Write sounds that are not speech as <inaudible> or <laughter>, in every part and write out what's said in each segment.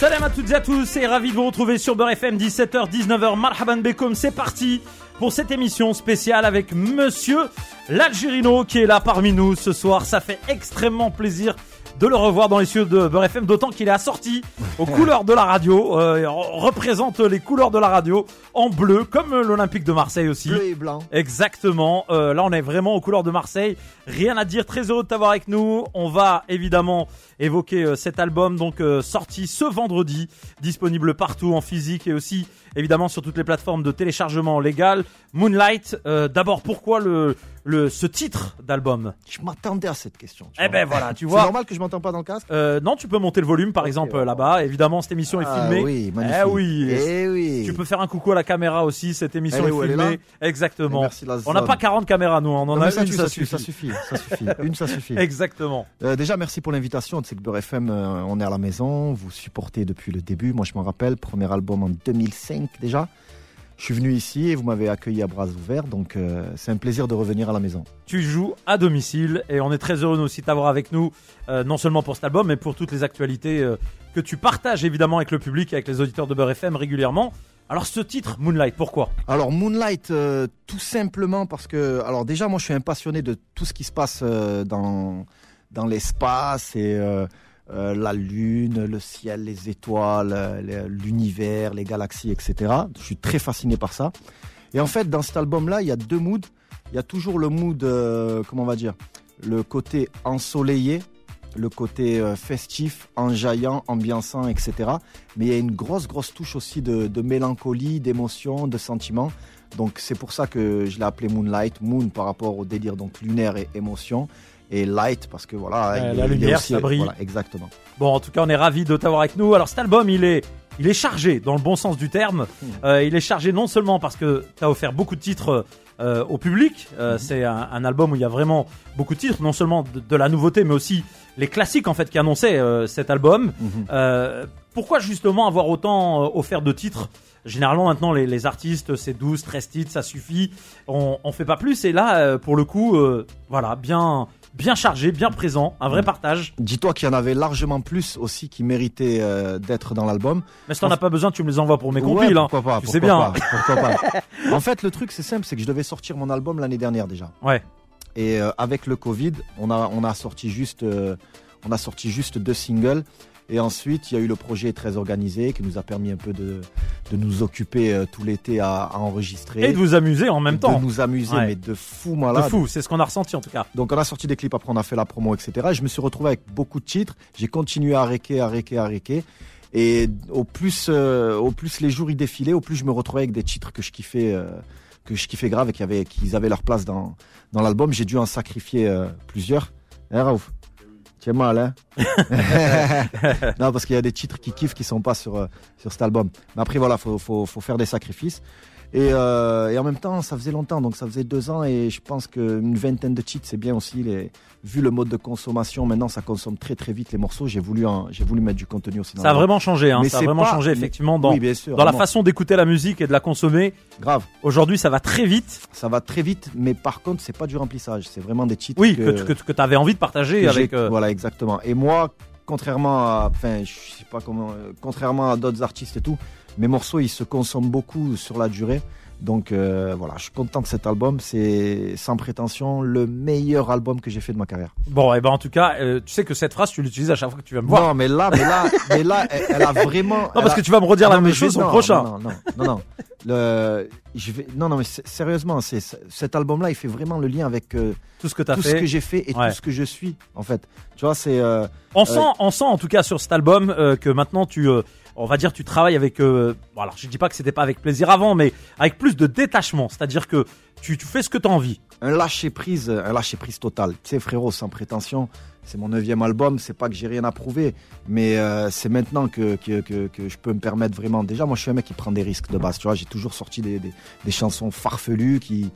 Salam à toutes et à tous et ravi de vous retrouver sur Beurre FM 17h 19h Marhaban Bekoum c'est parti pour cette émission spéciale avec monsieur l'Algérino qui est là parmi nous ce soir ça fait extrêmement plaisir de le revoir dans les cieux de Beurre FM, d'autant qu'il est assorti aux couleurs de la radio, euh, représente les couleurs de la radio en bleu, comme l'Olympique de Marseille aussi. Bleu et blanc. Exactement. Euh, là, on est vraiment aux couleurs de Marseille. Rien à dire. Très heureux de t'avoir avec nous. On va évidemment évoquer euh, cet album, donc euh, sorti ce vendredi, disponible partout en physique et aussi évidemment sur toutes les plateformes de téléchargement légal. Moonlight. euh, D'abord, pourquoi le, le ce titre d'album? Je m'attendais à cette question. Eh ben voilà, tu <laughs> C'est vois. normal que je m'entends pas dans le casque? Euh, non, tu peux monter le volume par exemple là-bas. Évidemment, cette émission est Ah filmée. oui, magnifique. Eh oui. Eh oui. Tu peux faire un coucou à la caméra aussi. Cette émission est filmée. Exactement. Et merci, On n'a pas 40 caméras nous, on en Non, a ça, une, ça, suffit, suffit. ça suffit, ça suffit. Une, ça suffit. <laughs> Exactement. Euh, déjà, merci pour l'invitation. C'est que Beurre FM, euh, on est à la maison. Vous supportez depuis le début. Moi, je m'en rappelle, premier album en 2005 déjà. Je suis venu ici et vous m'avez accueilli à bras ouverts. Donc, euh, c'est un plaisir de revenir à la maison. Tu joues à domicile et on est très heureux nous aussi de t'avoir avec nous, euh, non seulement pour cet album, mais pour toutes les actualités euh, que tu partages évidemment avec le public et avec les auditeurs de Beurre FM régulièrement. Alors ce titre, Moonlight, pourquoi? Alors Moonlight, tout simplement parce que, alors déjà moi je suis un passionné de tout ce qui se passe dans dans l'espace et euh, euh, la lune, le ciel, les étoiles, euh, l'univers, les galaxies, etc. Je suis très fasciné par ça. Et en fait dans cet album-là, il y a deux moods. Il y a toujours le mood, comment on va dire, le côté ensoleillé, le côté festif, enjaillant, ambiançant, etc. Mais il y a une grosse, grosse touche aussi de, de mélancolie, d'émotion, de sentiment. Donc c'est pour ça que je l'ai appelé Moonlight. Moon par rapport au délire donc lunaire et émotion. Et light parce que voilà. Il la lumière, aussi- ça brille. Voilà, exactement. Bon, en tout cas, on est ravis de t'avoir avec nous. Alors cet album, il est, il est chargé dans le bon sens du terme. Euh, il est chargé non seulement parce que tu as offert beaucoup de titres euh, au public. Euh, C'est un, un album où il y a vraiment beaucoup de titres, non seulement de, de la nouveauté, mais aussi les classiques en fait qui annonçaient cet album. Euh, pourquoi justement avoir autant offert de titres? Généralement maintenant les, les artistes c'est 12, 13 titres, ça suffit. On, on fait pas plus et là pour le coup voilà, bien bien chargé, bien présent, un vrai partage. Dis-toi qu'il y en avait largement plus aussi qui méritaient euh, d'être dans l'album. Mais si t'en as pas besoin, tu me les envoies pour mes Ouais, compiles. hein. pourquoi pas, Tu sais pourquoi bien. pas, pourquoi pas. <laughs> En fait, le truc c'est simple, c'est que je devais sortir mon album l'année dernière déjà. Ouais. Et euh, avec le Covid, on a on a sorti juste euh, on a sorti juste deux singles. Et ensuite, il y a eu le projet très organisé qui nous a permis un peu de, de nous occuper euh, tout l'été à, à enregistrer. Et de vous amuser en même de temps. nous amuser, Ouais. mais de fou De malade. fou, c'est ce qu'on a ressenti en tout cas. Donc on a sorti des clips, après on a fait la promo, etc. Et je me suis retrouvé avec beaucoup de titres. J'ai continué à réquer, à réquer, à réquer. Et au plus, euh, au plus les jours y défilaient, au plus je me retrouvais avec des titres que je kiffais, euh, que je kiffais grave et avaient, qu'ils avaient leur place dans, dans l'album. J'ai dû en sacrifier euh, plusieurs. Hein, Raouf? Tu es mal, hein? <laughs> Non, parce qu'il y a des titres qui kiffent qui sont pas sur, euh, sur cet album. Mais après, voilà, faut, faut, faut faire des sacrifices. Et, euh, et en même temps, ça faisait longtemps, donc ça faisait deux ans, et je pense qu'une vingtaine de titres, c'est bien aussi. Les, vu le mode de consommation, maintenant, ça consomme très très vite les morceaux. J'ai voulu, j'ai voulu mettre du contenu aussi. Dans Ça a vraiment changé, hein. Mais ça a vraiment pas- changé mais- effectivement dans, oui, bien sûr, dans la façon d'écouter la musique et de la consommer. Grave, Aujourd'hui, ça va très vite. ça va très vite, mais par contre, c'est pas du remplissage. C'est vraiment des Oui, que, que, que, tu avais envie de partager avec. euh, Voilà, exactement. Et moi, contrairement à, enfin, je sais pas comment, euh, contrairement à d'autres artistes et tout, mes morceaux, ils se consomment beaucoup sur la durée. Donc euh, voilà, je suis content de cet album. C'est sans prétention le meilleur album que j'ai fait de ma carrière. Bon, et ben en tout cas, euh, tu sais que cette phrase, tu l'utilises à chaque fois que tu vas me voir. Non, mais là, mais là, mais là, elle, elle a vraiment. Non, parce que tu vas me redire la même chose au prochain. Non, non, non, non. Le, je vais, non, non, mais sérieusement, c'est cet album-là, il fait vraiment le lien avec euh, Tout ce que tu as tout ce fait. que j'ai fait et Ouais. tout ce que je suis, en fait. Tu vois, c'est. On sent, on sent en tout cas sur cet album que maintenant tu, on va dire, tu travailles avec. Euh, bon, alors, je dis pas que c'était pas avec plaisir avant, mais avec plus de détachement. C'est-à-dire que tu, fais ce que tu as envie. un lâcher prise, un lâcher prise total. Tu sais, frérot, sans prétention, c'est mon neuvième album. C'est pas que j'ai rien à prouver, mais euh, c'est maintenant que, je peux me permettre vraiment. Déjà, moi, je suis un mec qui prend des risques de base. Tu vois, j'ai toujours sorti des, chansons farfelues qui,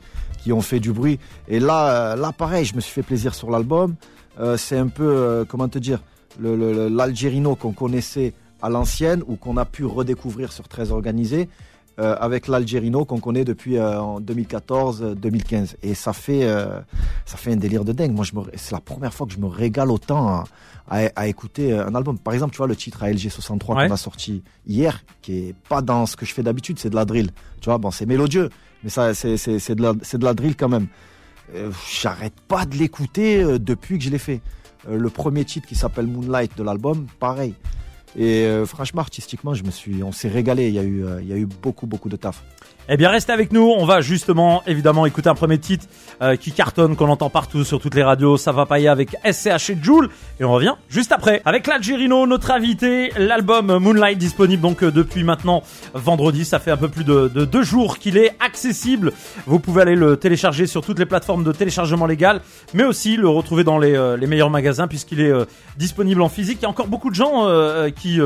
ont fait du bruit. Et là, euh, là, pareil, je me suis fait plaisir sur l'album. Euh, c'est un peu, comment te dire, l'Algérino qu'on connaissait à l'ancienne ou qu'on a pu redécouvrir sur Très Organisé. euh, avec l'Algérino qu'on connaît depuis euh, en 2014-2015. Et ça fait, euh, ça fait un délire de dingue. Moi, je me, c'est la première fois que je me régale autant à, à, à écouter un album. Par exemple, tu vois le titre ALG 63 Ouais. qu'on a sorti hier, qui est pas dans ce que je fais d'habitude, c'est de la drill. Tu vois, bon, c'est mélodieux, mais ça, c'est, c'est, c'est de la, c'est de la drill quand même. Euh, J'arrête pas de l'écouter euh, depuis que je l'ai fait. Euh, le premier titre qui s'appelle Moonlight de l'album, pareil. Et euh, franchement, artistiquement, je me suis, on s'est régalé. Il y a eu, euh, il y a eu beaucoup, beaucoup de taf. Eh bien, restez avec nous. On va justement, évidemment, écouter un premier titre euh, qui cartonne, qu'on entend partout sur toutes les radios. Ça va pailler avec SCH et Joule. Et on revient juste après. Avec l'Algérino, notre invité, l'album Moonlight disponible donc euh, depuis maintenant vendredi. Ça fait un peu plus de, de deux jours qu'il est accessible. Vous pouvez aller le télécharger sur toutes les plateformes de téléchargement légal, mais aussi le retrouver dans les, euh, meilleurs magasins puisqu'il est disponible en physique. Il y a encore beaucoup de gens qui,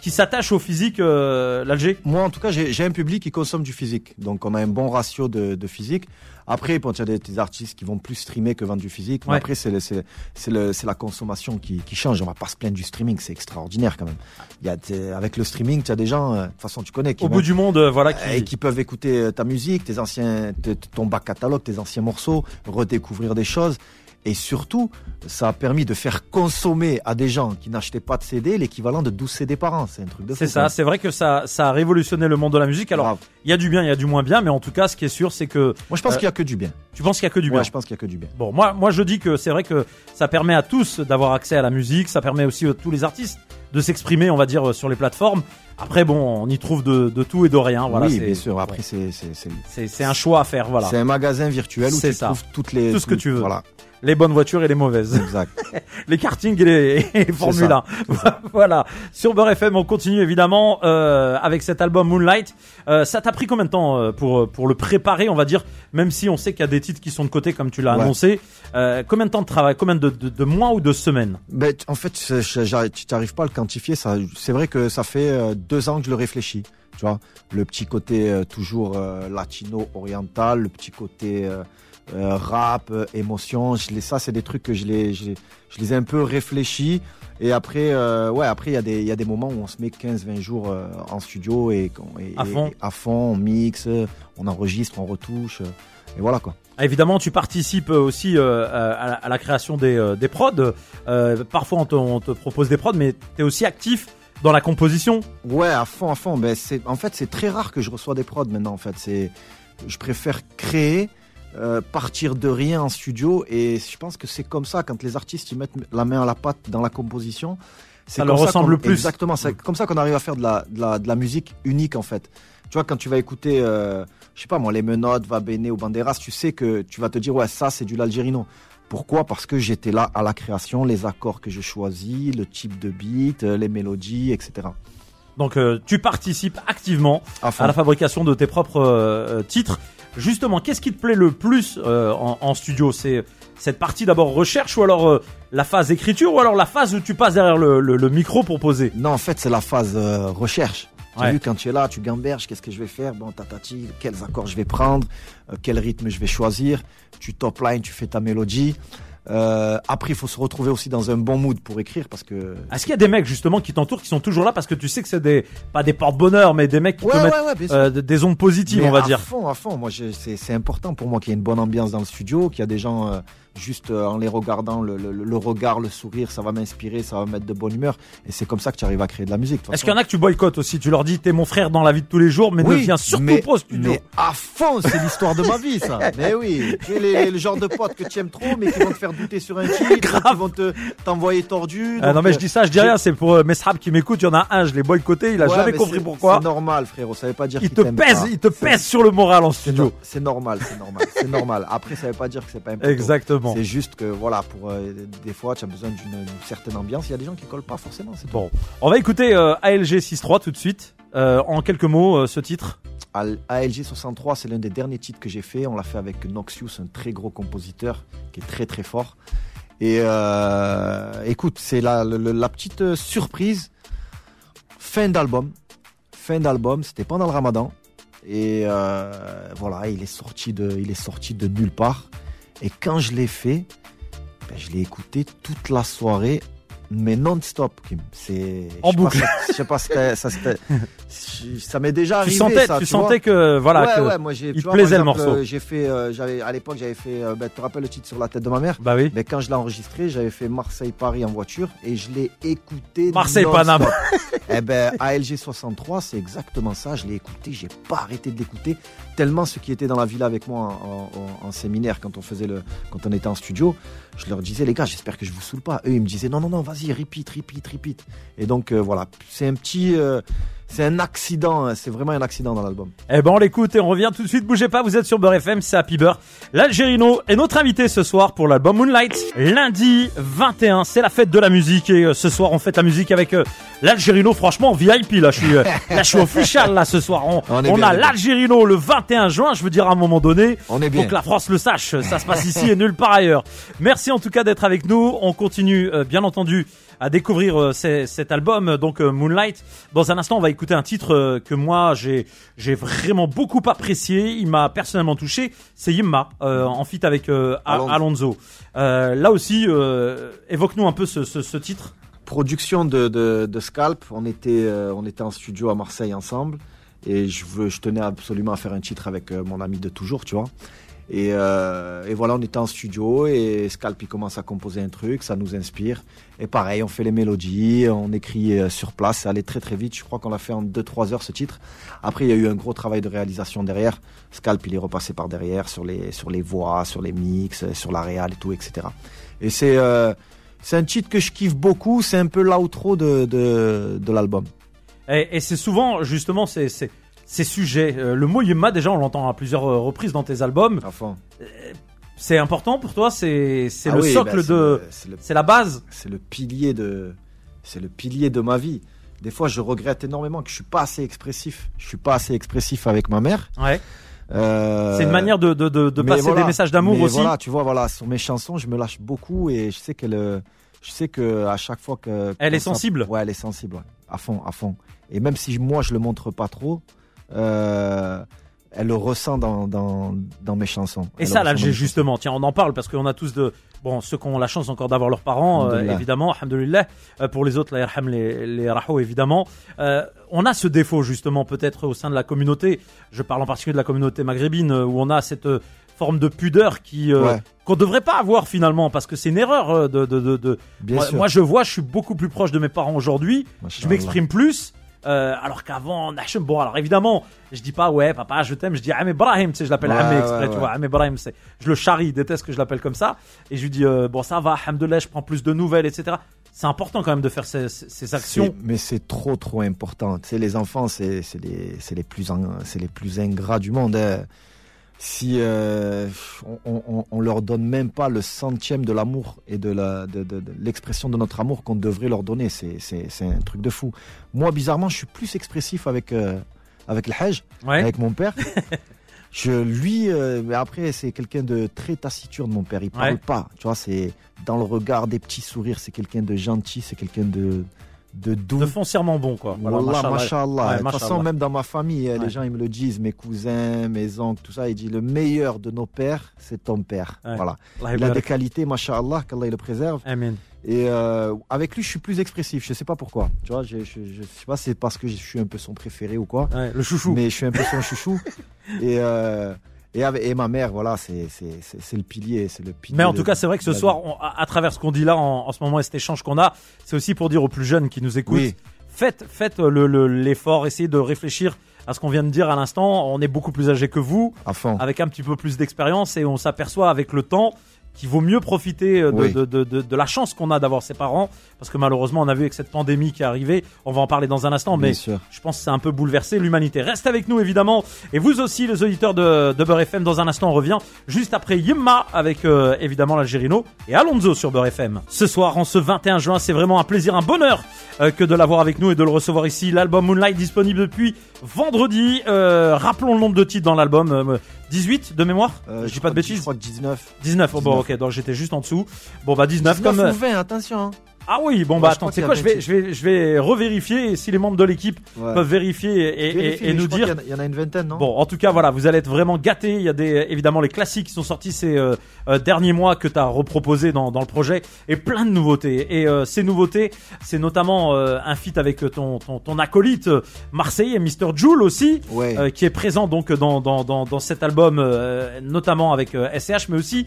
qui s'attachent au physique, euh, l'Alger. Moi, en tout cas, j'ai un public qui consomme du physique. Donc, on a un bon ratio de, de physique. Après, bon, il y a des, des artistes qui vont plus streamer que vendre du physique. Mais Ouais. après, c'est la consommation qui, qui change. On va pas se plaindre du streaming. C'est extraordinaire quand même. Il y a avec le streaming, tu as des gens, euh, de toute façon, tu connais, qui, Au vont- bout du monde, euh, voilà. et Qui... qui peuvent écouter euh, ta musique, tes anciens, ton bac catalogue, tes anciens morceaux, redécouvrir des choses. Et surtout, ça a permis de faire consommer à des gens qui n'achetaient pas de CD l'équivalent de 12 CD par an. C'est un truc de fou. C'est ça, c'est vrai que ça, ça a révolutionné le monde de la musique. Alors, il y a du bien, il y a du moins bien, mais en tout cas, ce qui est sûr, c'est que Moi, je pense Euh, qu'il y a que du bien. tu penses qu'il y a que du bien. Ouais, je pense qu'il y a que du bien. Bon, moi, moi, je dis que c'est vrai que ça permet à tous d'avoir accès à la musique, ça permet aussi à tous les artistes de s'exprimer, on va dire, sur les plateformes. Après, bon, on y trouve de, de tout et de rien. Voilà, oui, c'est- bien sûr. Après, c'est c'est c'est c'est c'est un choix à faire. Voilà, c'est un magasin virtuel où tu ça. trouves toutes les Tout ce que tu veux. Voilà, les bonnes voitures et les mauvaises, exact. <laughs> les kartings et les, et les Formule 1. <laughs> voilà. Sur Beurre FM, on continue évidemment euh, avec cet album Moonlight. Euh, ça t'a pris combien de temps euh, pour pour le préparer, on va dire, même si on sait qu'il y a des titres qui sont de côté, comme tu l'as Ouais. annoncé. Euh, combien de temps de travail, combien de, de, de mois ou de semaines? Ben, en fait, tu n'arrives pas à le quantifier. Ça, c'est vrai que ça fait euh, deux ans que je le réfléchis. Tu vois, le petit côté euh, toujours euh, latino-oriental, le petit côté euh, rap, émotion. Je les, ça, c'est des trucs que je les, je, les- je les ai un peu réfléchis. Et après, ouais, après il y a des, y a des moments où on se met 15-20 jours en studio et, À fond. et à fond, on mixe, on enregistre, on retouche, et voilà quoi. Ah, Évidemment, tu participes aussi euh, à, la, à la création des, euh, des prods. Euh, parfois, on te, on te propose des prods, mais tu es aussi actif dans la composition. Ouais, à fond, à fond. Ben, c'est, en fait, c'est très rare que je reçois des prods maintenant. En fait, c'est, je préfère créer, euh, partir de rien en studio, et je pense que c'est comme ça quand les artistes ils mettent la main à la pâte dans la composition. C'est Ça comme leur ressemble plus. Exactement, c'est comme ça qu'on arrive à faire de la, de la, de la musique unique en fait. Tu vois, quand tu vas écouter, euh, je sais pas moi, les menottes, Va Bene ou Banderas, tu sais que tu vas te dire, ouais, ça c'est du l'Algérino. Pourquoi? Parce que j'étais là à la création, les accords que je choisis, le type de beat, euh, les mélodies, etc. Donc, euh, tu participes activement À la fabrication de tes propres euh, titres. Justement, qu'est-ce qui te plaît le plus euh, en, en studio? C'est cette partie d'abord recherche ou alors la phase écriture ou alors la phase où tu passes derrière le, le- le micro pour poser? Non, en fait, c'est la phase recherche. Tu as Ouais. vu, quand tu es là, tu gamberges, qu'est-ce que je vais faire? Bon, tatati, quels accords je vais prendre, euh, quel rythme je vais choisir? Tu top line, tu fais ta mélodie. Euh, après, il faut se retrouver aussi dans un bon mood pour écrire parce que. Est-ce qu'il y a des mecs justement qui t'entourent, qui sont toujours là? Parce que tu sais que c'est des pas des porte-bonheur, mais des mecs qui Ouais, te ouais, mettent ouais, euh, des ondes positives, Mais on va à dire. fond, à fond. Moi, c'est important pour moi qu'il y ait une bonne ambiance dans le studio, qu'il y a des gens euh, juste euh, en les regardant, le, le- le regard, le sourire, ça va m'inspirer, ça va me mettre de bonne humeur. Et c'est comme ça que tu arrives à créer de la musique. Est-ce qu'il y en a que tu boycottes aussi? Tu leur dis t'es mon frère dans la vie de tous les jours, mais ne viens surtout mais, pas au studio. Mais à fond, c'est l'histoire de ma vie, ça. <laughs> mais oui, tu es le genre de pote que tu aimes trop, mais qui vont te faire douter sur un titre, <laughs> qui vont te t'envoyer tordu. Ah non mais euh, je dis ça, je dis rien, c'est pour euh, Mesrab qui m'écoute, il y en a un, je l'ai boycotté, il a ouais, jamais mais compris pourquoi. C'est normal, frérot. Ça veut pas dire Il te pèse, pas. il te pèse sur le moral en studio. C'est normal, c'est normal, c'est normal. Après, ça veut pas dire que c'est pas <laughs> important. Exactement. C'est juste que voilà, pour euh, des fois, tu as besoin d'une certaine ambiance. Il y a des gens qui collent pas forcément. C'est. Bon, on va écouter euh, ALG 6.3 tout de suite. Euh, en quelques mots, euh, ce titre. Al- ALG 63, c'est l'un des derniers titres que j'ai fait. On l'a fait avec Noxious, un très gros compositeur qui est très très fort. Et euh, écoute, c'est la, petite surprise. Fin d'album. Fin d'album, c'était pendant le ramadan. Et euh, voilà, il est, sorti de, il est sorti de nulle part. Et quand je l'ai fait, ben, je l'ai écouté toute la soirée mais non-stop. Kim. C'est En je sais pas boucle. ça- Je sais pas, ça c'était- <laughs> ça m'est déjà Tu arrivé. sentais, ça, tu tu sentais que voilà ouais, que ouais, moi il tu te vois, plaisait le morceau. J'ai fait, euh, j'avais à l'époque j'avais fait. euh, ben, tu te rappelles le titre sur la tête de ma mère? Bah oui. Mais quand je l'ai enregistré, j'avais fait Marseille-Paris en voiture et je l'ai écouté. Marseille-Paname. non-stop. <laughs> eh ben, ALG 63, c'est exactement ça. Je l'ai écouté, j'ai pas arrêté de l'écouter. Tellement ceux qui étaient dans la villa avec moi en, en- en séminaire quand on faisait le, quand on était en studio, je leur disais les gars, j'espère que je vous saoule pas. Eux, ils me disaient non, non, non, vas-y, repeat, repeat, repeat. Et donc euh, voilà, c'est un petit, euh, c'est un accident. hein. C'est vraiment un accident dans l'album. Eh ben on l'écoute et on revient tout de suite. Bougez pas, vous êtes sur Beurre FM, c'est Happy Beurre. L'Algérino est notre invité ce soir pour l'album Moonlight. Lundi 21, c'est la fête de la musique et euh, ce soir on fête la musique avec euh, l'Algérino. Franchement VIP là, je suis euh, <laughs> là, je suis official là ce soir. On, a l'Algérino le 21 juin. Je veux dire à un moment donné. On est bien. Que la France le sache, ça se passe ici et nulle part ailleurs. Merci en tout cas d'être avec nous. On continue bien entendu à découvrir euh, cet album, donc euh, Moonlight. Dans un instant, on va écouter un titre euh, que moi j'ai j'ai vraiment beaucoup apprécié. Il m'a personnellement touché. C'est Yimma euh, en feat avec euh, Alonso. Euh, là aussi, euh, évoque-nous un peu ce, ce, ce titre. production de, de, de Scalp, on était, euh, on était en studio à Marseille ensemble et je, veux, je tenais absolument à faire un titre avec mon ami de toujours, tu vois. Et, euh, et voilà, on était en studio et Scalp il commence à composer un truc, ça nous inspire. Et pareil, on fait les mélodies, on écrit euh, sur place, ça allait très très vite. Je crois qu'on l'a fait en 2-3 heures ce titre. Après, il y a eu un gros travail de réalisation derrière. Scalp il est repassé par derrière sur les, sur les voix, sur les mix, euh, sur la réal et tout, etc. Et c'est c'est un titre que je kiffe beaucoup, c'est un peu l'outro de, de, l'album. Et, c'est souvent justement ces, ces, sujets. Euh, le mot Yimma, déjà, on l'entend à plusieurs euh, reprises dans tes albums. Enfin, C'est important pour toi? C'est ah le oui, socle bah, de. C'est la base? c'est le pilier de, c'est le pilier de ma vie. Des fois, je regrette énormément que je suis pas assez expressif. Je suis pas assez expressif avec ma mère. Ouais. Euh, C'est une manière de, de, de, passer voilà. des messages d'amour aussi. Voilà, tu vois, voilà, sur mes chansons, je me lâche beaucoup et je sais qu'elle, euh, je sais que à chaque fois que Elle est sensible. s'en- Ouais, elle est sensible, ouais. à fond, à fond. Et même si moi je le montre pas trop, euh, elle le ressent dans, dans, dans mes chansons. Et Elle ça, mes justement, tiens, on en parle parce qu'on a tous de. Bon, ceux qui ont la chance encore d'avoir leurs parents, euh, évidemment, alhamdoulilah. Euh, pour les autres, la yarham, les, les raho, évidemment. Euh, on a ce défaut, justement, peut-être au sein de la communauté. Je parle en particulier de la communauté maghrébine, où on a cette forme de pudeur qui Ouais. qu'on devrait pas avoir finalement, parce que c'est une erreur de. de, de, de- Bien moi, sûr. moi, je vois, je suis beaucoup plus proche de mes parents aujourd'hui. Je m'exprime plus. Euh, alors qu'avant, Nachem, bon, alors évidemment, je dis pas, ouais, papa, je t'aime, je dis Am Ibrahim, tu sais, je l'appelle Ouais, Am ouais, exprès, tu vois, Am Ibrahim, c'est, je le charrie, il déteste que je l'appelle comme ça, et je lui dis, euh, bon, ça va, Alhamdoulilah, je prends plus de nouvelles, etc. C'est important quand même de faire ces, actions. Mais c'est trop trop important. Tu sais, les enfants, c'est les, les plus c'est les plus ingrats du monde. hein. Si euh, on, on, on leur donne même pas le centième de l'amour et de la de, de- de l'expression de notre amour qu'on devrait leur donner, c'est c'est c'est un truc de fou. Moi, bizarrement, je suis plus expressif avec euh, avec le Hajj, Ouais. avec mon père. <laughs> Je lui, euh, mais après c'est quelqu'un de très taciturne, mon père. Il parle Ouais. pas, tu vois. C'est dans le regard, des petits sourires. C'est quelqu'un de gentil, c'est quelqu'un de de doux. De foncièrement bon, quoi. Voilà, Wallah, mashallah. De toute façon, même dans ma famille, Ouais. les gens ils me le disent, mes cousins, mes oncles, tout ça, ils disent le meilleur de nos pères, c'est ton père. Ouais. Voilà. Allah Il a des qualités, mashallah, qu'Allah il le préserve. Amen. Et euh, avec lui, je suis plus expressif. Je sais pas pourquoi. Tu vois, je, je, je sais pas, c'est parce que je suis un peu son préféré ou quoi. Ouais, le chouchou. Mais je suis un peu son chouchou. <laughs> Et euh, et, avec- et ma mère, voilà, c'est le pilier, c'est le pilier. Mais en de- tout cas, c'est vrai que ce soir, on- à, à travers ce qu'on dit là, en, en ce moment, et cet échange qu'on a, c'est aussi pour dire aux plus jeunes qui nous écoutent, Oui. faites, faites le- le- l'effort, essayez de réfléchir à ce qu'on vient de dire à l'instant. On est beaucoup plus âgé que vous, à fond. avec un petit peu plus d'expérience, et on s'aperçoit avec le temps qu'il vaut mieux profiter euh, de, Oui. de, de, la chance qu'on a d'avoir ses parents, parce que malheureusement, on a vu avec cette pandémie qui est arrivée, on va en parler dans un instant, mais je pense que c'est un peu bouleversé l'humanité. Reste avec nous évidemment et vous aussi les auditeurs de, de Beurre FM. Dans un instant on revient juste après Yimma avec euh, évidemment l'Algérino et Alonso sur Beurre FM. Ce soir en ce 21 juin c'est vraiment un plaisir, un bonheur euh, que de l'avoir avec nous et de le recevoir ici. L'album Moonlight disponible depuis vendredi. Euh, rappelons le nombre de titres dans l'album. Euh, 18 de mémoire Euh, Je dis pas de que- Je bêtises crois que 19. 19, oh, bon 19. ok donc j'étais juste en dessous. Bon bah 19, 19 comme... euh, ou 20, attention. Ah oui, bon bah je attends, c'est quoi Je vais, 26. je vais, je vais revérifier si les membres de l'équipe Ouais. peuvent vérifier et, et- Vérifie, et nous dire. y Il y en a une vingtaine, non? Bon, en tout cas, voilà, vous allez être vraiment gâtés. Il y a des, évidemment les classiques qui sont sortis ces euh, euh, derniers mois que tu as reproposé dans, dans le projet et plein de nouveautés. Et euh, ces nouveautés, c'est notamment euh, un feat avec ton, ton, ton acolyte euh, marseillais, Mr. Joule aussi, Ouais. euh, qui est présent donc dans, dans, dans, dans cet album, euh, notamment avec SCH, mais aussi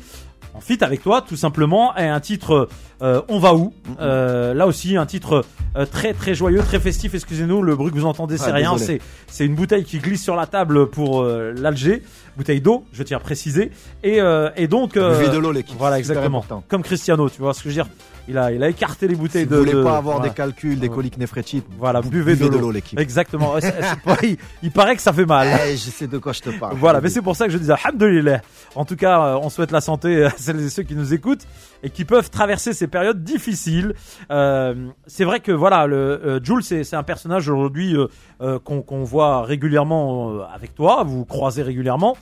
en feat avec toi, tout simplement, et un titre euh, On va où Euh, Là aussi, un titre euh, très très joyeux, très festif. Excusez-nous, le bruit que vous entendez, c'est Ah, rien. désolé. C'est c'est une bouteille qui glisse sur la table pour euh, l'Alger, bouteille d'eau, je tiens à préciser. Et, euh, et donc, euh, de l'eau, l'équipe. voilà exactement, comme Cristiano, tu vois ce que je veux dire. Il a, il a écarté les bouteilles Si de. vous voulez de- pas avoir voilà. des calculs, des coliques néphrétites, Voilà, bu- buvez de l'eau. l'équipe. Exactement. <laughs> Il, il paraît que ça fait mal. Eh, je sais de quoi je te parle. Voilà, mais c'est pour ça que je disais Alhamdulillah. En tout cas, euh, on souhaite la santé <laughs> à celles et ceux qui nous écoutent et qui peuvent traverser ces périodes difficiles. Euh, c'est vrai que voilà, le euh, Jules, c'est un personnage aujourd'hui euh, euh, qu'on qu'on voit régulièrement euh, avec toi, vous croisez régulièrement.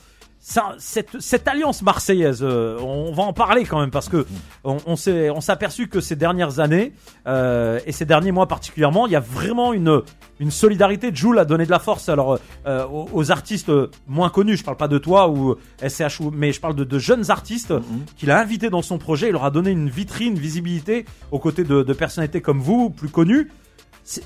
Ça, cette, cette alliance marseillaise, euh, on va en parler quand même parce que on, on s'est on aperçu que ces dernières années euh, et ces derniers mois particulièrement, il y a vraiment une une solidarité. Jules a donné de la force alors euh, aux, aux artistes moins connus. Je parle pas de toi ou SCH, mais je parle de, de jeunes artistes Mhm. qu'il a invités dans son projet. Il leur a donné une vitrine, une visibilité aux côtés de, de personnalités comme vous, plus connues. C'est-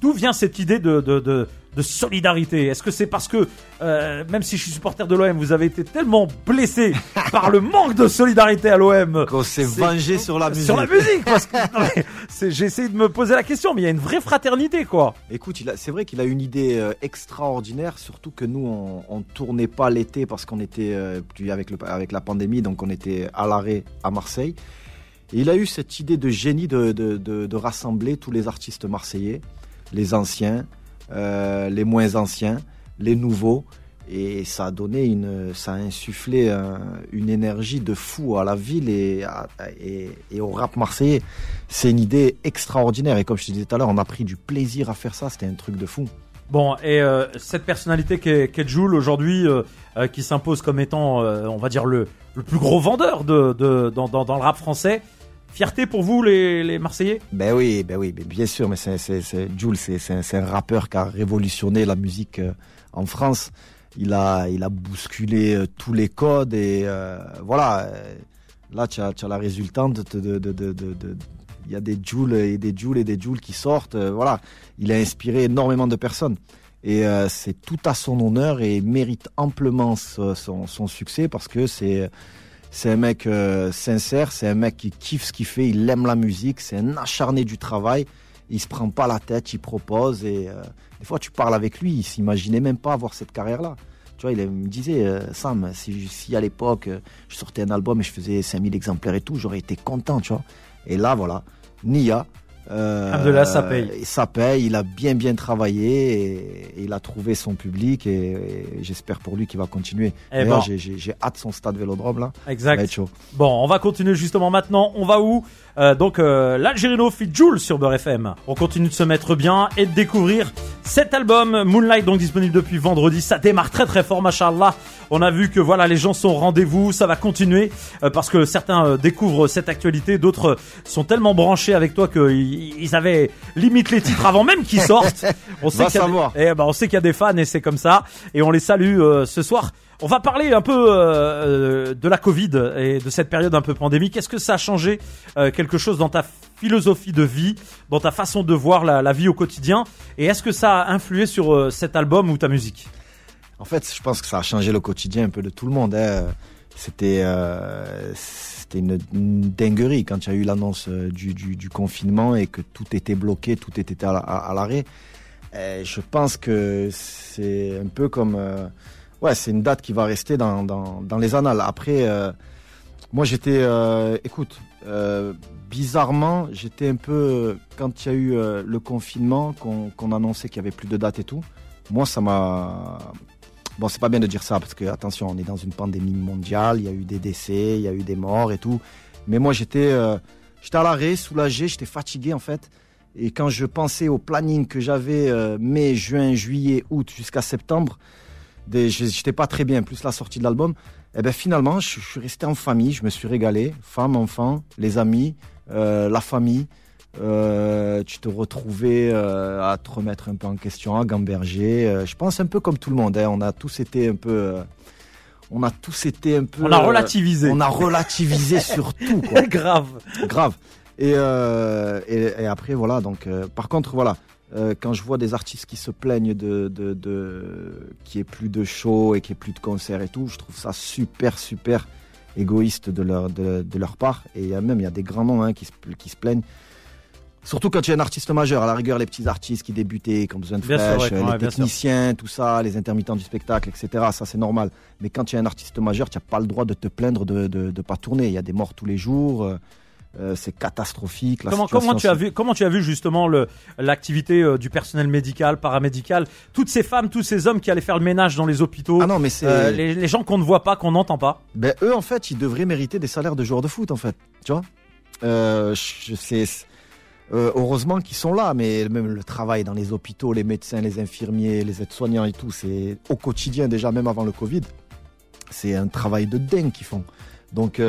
D'où vient cette idée de, de, de, de solidarité? Est-ce que c'est parce que, euh, même si je suis supporter de l'OM, vous avez été tellement blessé <laughs> par le manque de solidarité à l'OM Qu'on s'est vengé sur la musique. sur la musique parce que j'ai essayé de me poser la question mais il y a une vraie fraternité quoi Écoute, c'est vrai qu'il a une idée euh, extraordinaire, surtout que nous, on, on tournait pas l'été parce qu'on était euh, avec, le, avec la pandémie, donc on était à l'arrêt à Marseille. Et il a eu cette idée de génie de, de- de- de rassembler tous les artistes marseillais, les anciens, euh, les moins anciens, les nouveaux. Et ça a donné une, ça a insufflé une énergie de fou à la ville et, et, au rap marseillais. C'est une idée extraordinaire. Et comme je te disais tout à l'heure, on a pris du plaisir à faire ça. C'était un truc de fou. bon et euh, cette personnalité qu'est qu'est Jul aujourd'hui euh, qui s'impose comme étant on va dire le, le plus gros vendeur de, de dans, dans le rap français fierté pour vous les, les Marseillais? Ben oui, ben oui, ben bien sûr. Mais c'est, c'est, c'est, Jules, c'est, c'est, un- rappeur qui a révolutionné la musique euh, en France. Il a, il a bousculé euh, tous les codes et euh, voilà. euh, Là, tu as, la résultante de, de, de, de, il y a des Jules et des Jules et des Jules qui sortent. voilà, il a inspiré énormément de personnes. Et euh, c'est tout à son honneur et mérite amplement son, son succès parce que c'est c'est un mec euh, sincère, c'est un mec qui kiffe ce qu'il fait, il aime la musique, c'est un acharné du travail. Il se prend pas la tête, il propose et euh, des fois tu parles avec lui, il s'imaginait même pas avoir cette carrière-là. Tu vois, il me disait, euh, Sam, si, si à l'époque euh, je sortais un album et je faisais 5000 exemplaires et tout, j'aurais été content, tu vois. Et là, voilà, Nia. Euh, ça paye. et ça paye, il a bien bien travaillé et, et il a trouvé son public et, et j'espère pour lui qu'il va continuer. Eh D'ailleurs, ben. j'ai- hâte de son stade Vélodrome là. Ça va exact être chaud. bon on va continuer justement maintenant on va où? Euh, donc euh, l'Algérino fit Jules sur Beurre FM on continue de se mettre bien et de découvrir cet album. Moonlight donc disponible depuis vendredi. Ça démarre très très fort machallah on a vu que voilà les gens sont au rendez-vous. Ça va continuer euh, parce que certains euh, découvrent cette actualité. D'autres sont tellement branchés avec toi qu'ils ils avaient limite les titres avant même qu'ils sortent. <laughs> On Va qu'il y a des- eh ben, on sait qu'il y a des fans et c'est comme ça. Et on les salue euh, ce soir on va parler un peu euh, euh, de la Covid et de cette période un peu pandémique. Est-ce que ça a changé euh, quelque chose dans ta philosophie de vie, dans ta façon de voir la, vie au quotidien? Et est-ce que ça a influé sur cet album ou ta musique? En fait, je pense que ça a changé le quotidien un peu de tout le monde. hein. C'était une, dinguerie quand il y a eu l'annonce du, confinement et que tout était bloqué, tout était à, à, l'arrêt. Je pense que c'est un peu comme ouais, c'est une date qui va rester dans, dans, dans les annales. Après, euh, moi j'étais, euh, écoute, euh, bizarrement, j'étais un peu quand il y a eu le confinement, qu'on qu'on annonçait qu'il y avait plus de dates et tout. Moi, ça m'a Bon, c'est pas bien de dire ça parce que attention, on est dans une pandémie mondiale, il y a eu des décès, il y a eu des morts et tout. Mais moi, j'étais j'étais à l'arrêt, soulagé, j'étais fatigué en fait. Et quand je pensais au planning que j'avais mai, juin, juillet, août jusqu'à septembre, des- j'étais pas très bien, plus la sortie de l'album. Et ben finalement, je, je suis resté en famille, je me suis régalé, femme, enfant, les amis, euh, la famille. Euh, tu te retrouvais euh, à te remettre un peu en question, à gamberger. Euh, je pense un peu comme tout le monde. hein. On a tous été un peu. euh, on a tous été un peu. On a euh, relativisé. on a relativisé <laughs> sur tout, quoi. Grave. Grave. Et, euh, et, et après, voilà. Donc, euh, par contre, voilà. Euh, quand je vois des artistes qui se plaignent de, de, de qu'il n'y ait plus de show et qu'il n'y ait plus de concerts et tout, je trouve ça super, super égoïste de leur, de, de leur part. Et il y a même il y a des grands noms hein, qui, se, qui se plaignent. Surtout quand tu es un artiste majeur, à la rigueur, les petits artistes qui débutaient, qui ont besoin de Bien sûr, fraîche, ouais, euh, ouais, les techniciens, tout ça, les intermittents du spectacle, etc. Ça, c'est normal. Mais quand tu es un artiste majeur, tu n'as pas le droit de te plaindre de ne pas tourner. Il y a des morts tous les jours. Euh, c'est catastrophique. La Comment, situation, comment tu as vu comment tu as vu justement le l'activité euh, du personnel médical, paramédical, toutes ces femmes, tous ces hommes qui allaient faire le ménage dans les hôpitaux, Ah non, mais c'est. euh, les, les gens qu'on ne voit pas, qu'on n'entend pas? Ben, eux, en fait, ils devraient mériter des salaires de joueurs de foot, en fait. Tu vois? Euh, heureusement qu'ils sont là, mais même le travail dans les hôpitaux, les médecins, les infirmiers, les aides-soignants et tout, c'est au quotidien déjà, même avant le Covid, c'est un travail de dingue qu'ils font. Donc,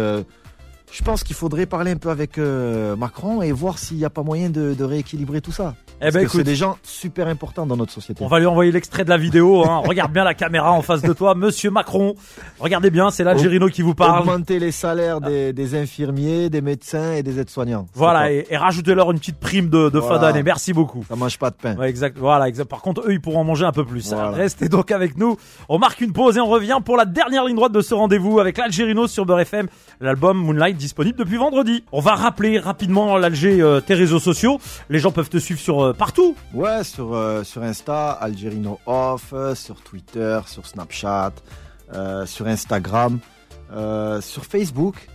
je pense qu'il faudrait parler un peu avec euh, Macron et voir s'il n'y a pas moyen de, de rééquilibrer tout ça. Eh ben que c'est des gens super importants dans notre société. on va lui envoyer l'extrait de la vidéo. Hein. <laughs> Regarde bien la caméra en face de toi, Monsieur Macron. Regardez bien, c'est l'Algérino qui vous parle. Augmenter les salaires des, des infirmiers, des médecins et des aides-soignants. Voilà, et, et rajoutez-leur une petite prime de, de fin d'année. Merci beaucoup. Ça mange pas de pain. Ouais, exact. Voilà, exact. Par contre, eux, ils pourront en manger un peu plus. Voilà. Restez donc avec nous. On marque une pause et on revient pour la dernière ligne droite de ce rendez-vous avec l'Algérino sur Beurre FM. L'album Moonlight disponible depuis vendredi. On va rappeler rapidement l'Alger euh, tes réseaux sociaux. Les gens peuvent te suivre sur euh, partout. Ouais, sur, euh, sur Insta, Algerino Off, euh, sur Twitter, sur Snapchat, sur Instagram, sur Facebook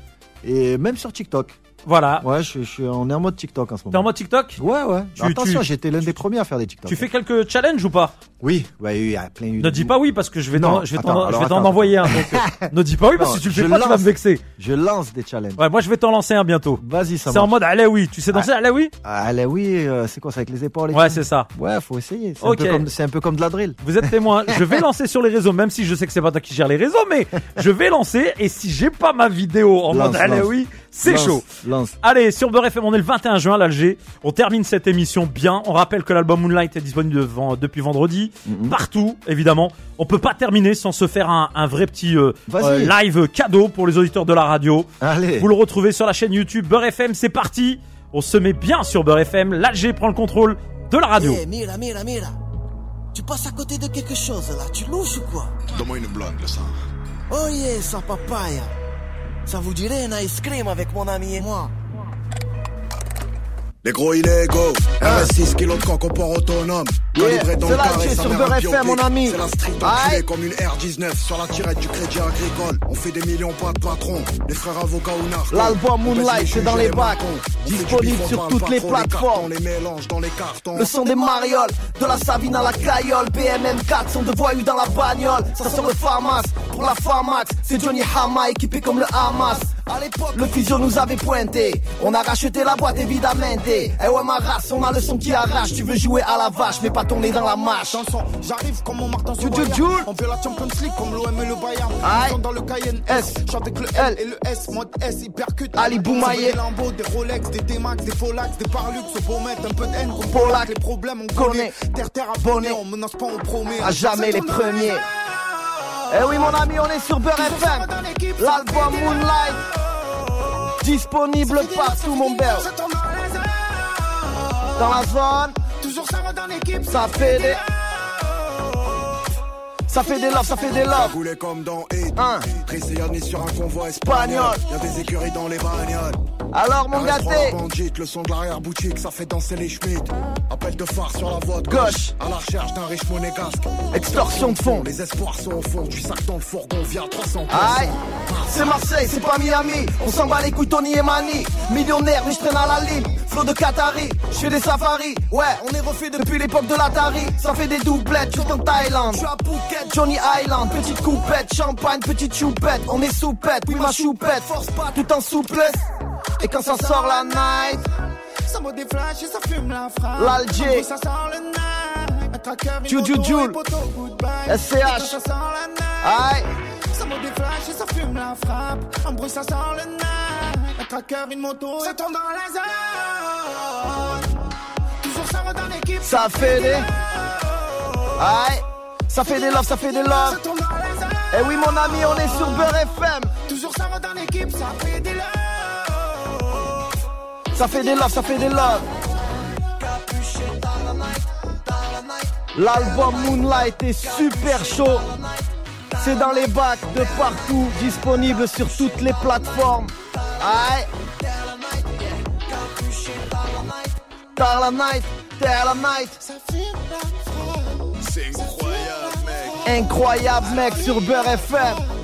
et même sur TikTok. Voilà. Ouais, je, je, on est en mode TikTok en ce T'es en moment. mode TikTok? Ouais, ouais. Tu- Attention, tu- j'étais l'un des premiers à faire des TikTok. Tu fais quelques challenges ou pas? Oui, ouais, oui, il y a plein Ne dis pas oui parce que je vais t'en, je vais attends, t'en, je alors vais t'en attends, envoyer un. donc, ne dis pas oui parce que si tu le fais pas, tu vas me vexer. Je lance des challenges. Ouais, moi je vais t'en lancer un bientôt. Vas-y, ça C'est en mode Alaoui. Tu sais danser Alaoui? Ah, là, oui, euh, c'est quoi, c'est avec les épaules et Ouais, c'est ça. Ouais, faut essayer. C'est un, peu comme- c'est un peu comme de la drill. Vous êtes témoin. <laughs> Je vais lancer sur les réseaux, même si je sais que c'est pas toi qui gère les réseaux, mais je vais lancer. Et si j'ai pas ma vidéo en Lance, mode allez oui, c'est chaud. Lance. Allez, sur Beurre FM, on est le 21 juin à l'Alger. On termine cette émission bien. On rappelle que l'album Moonlight est disponible devant- depuis vendredi. Mhm. Partout, évidemment. On peut pas terminer sans se faire un, un vrai petit euh, euh, live cadeau pour les auditeurs de la radio. Allez. Vous le retrouvez sur la chaîne YouTube Beurre FM. C'est parti. On se met bien sur Beurre FM. L'Alger prend le contrôle de la radio. Eh, mira, mira, mira. Tu passes à côté de quelque chose là, tu louches ou quoi? Donne-moi une blonde, le sang. Oh yeah, sa papaya. Ça vous dirait un ice cream avec mon ami et moi. Les gros. Illégaux, RS6 kilos de coq au port autonome. C'est sa sur un FM, mon ami. C'est la street enculée comme une R19 sur la tirette du crédit agricole. On fait des millions, pas de patron. Les frères avocats ou narcos. L'album On Moonlight, c'est dans les et bacs. On Disponible on sur toutes les plateformes. cartons, les mélange dans les cartons. Le son des marioles, de la Savine à la Caillole, BMM4 sont de voyous dans la bagnole. Ça sort le Pharmas, pour la Pharmax, c'est Johnny Hama équipé comme le Hamas. À l'époque, le physio nous avait pointé. On a racheté la boîte évidemment. Eh ouais, ma race, on a le son qui arrache. Tu veux jouer à la vache, mais pas tourner dans la son, j'arrive comme mon Martin. Jules. On veut la Champions League comme l'OM et le Bayern. Aïe. Dans le Cayenne S. S. Chante avec le L. Et le S. Mode S, il percute. Ali Boumaillé. Des Lambo, des Rolex, des T-Max, des Folax, des Parlux. Faut mettre un peu de haine. Polac. Les problèmes, on Connaît. connaît. Terre, terre abonné. On menace pas, on promet. À jamais les premiers. Eh oui, mon ami, on est sur Beurre FM. L'album Moonlight, disponible partout, mon bel. Dans la zone, Toujours ça va dans l'équipe. ça fait des. Ça fait des love, ça fait des love. Cagoulé comme dans Hit. Hein. Sur un convoi espagnol. Y'a des écuries dans les bagnoles. Alors, mon RS3 gâté, bandite, le son de l'arrière-boutique, ça fait danser les Schmitt. Appel de phare sur la voie de Gauche. À la recherche d'un riche monégasque. extorsion de fond. Les espoirs sont au fond du sac dans le fourgon via 300 Aïe, c'est Marseille, c'est pas Miami. On s'en bat les couilles, Tony et Mani. Millionnaire, mais je traîne à la lime. Flot de Qatari, je fais des safaris. Ouais, on est refait depuis l'époque de l'Atari. Ça fait des doublettes, juste en Thaïlande. Je suis à Phuket, Johnny Island. Petite coupette, champagne, petite choupette. On est soupette, oui ma choupette. Force pas, tout en souplesse. Et quand ça sort la night, Ça me déflash et ça fume la frappe. L'Alger. Ça sort le night. Juju Jul. SCH. Aïe. Ça me déflash et ça fume la frappe. Un bruit, ça sort le night. Un tracker, une moto, ça tombe dans la zone. Toujours ça va dans l'équipe. Ça fait des. Aïe. Ça fait des love, ça fait des Ça love. tourne dans les airs. Eh oui, mon ami, on est sur Beurre FM. Toujours ça va dans l'équipe. Ça fait des. Ça fait des love, ça fait des love. L'album Moonlight est super chaud. C'est dans les bacs de partout, disponible sur toutes les plateformes. Aïe. Night, Night. C'est incroyable, mec. Incroyable mec sur Beurre FM.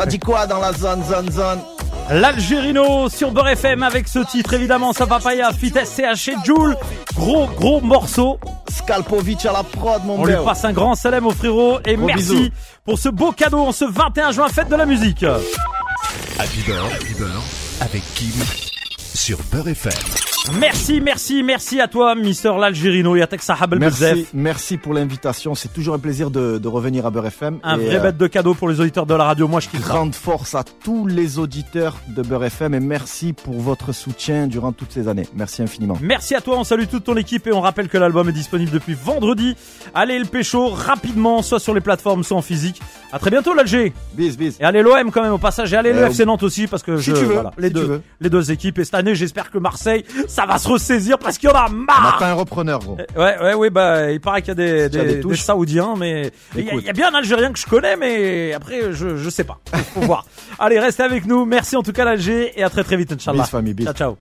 Ça dit quoi dans la zone, zone, zone L'Algérino sur Beurre FM avec ce titre évidemment ça papaya fit SCH et Joule gros gros morceau Skalpovic à la prod, mon on lui passe un grand salam au frérot et Gros merci bisous. pour ce beau cadeau en ce 21 juin fête de la musique Happy Beurre, Happy Beurre, avec Kim sur Beurre FM. Merci merci merci à toi Mister l'Algérino Merci, merci pour l'invitation. C'est toujours un plaisir de, de revenir à Beurre FM. un Et, vrai euh, bête de cadeau pour les auditeurs de la radio moi je kiffe ça Grande force à tous les auditeurs de Beurre FM et merci pour votre soutien durant toutes ces années. Merci infiniment. Merci à toi, on salue toute ton équipe et on rappelle que l'album est disponible depuis vendredi. Allez le pécho rapidement, soit sur les plateformes, soit en physique. À très bientôt l'Alger. Bis, bis. Et allez l'OM quand même au passage et allez le Euh, FC Nantes aussi parce que si je, tu veux, voilà, les si deux, les deux équipes. Et cette année, j'espère que Marseille, ça va se ressaisir parce qu'il y en a marre. attend un repreneur, gros. Ouais, ouais, ouais, bah, il paraît qu'il y a des, des, des Saoudiens, mais il y, a- Écoute. il y a bien un Algérien que je connais, mais après, je, je sais pas. Faut voir. <laughs> Allez, restez avec nous. Merci en tout cas l'Alger et à très très vite, Inch'Allah. Bis, famille, bis. Ciao, ciao.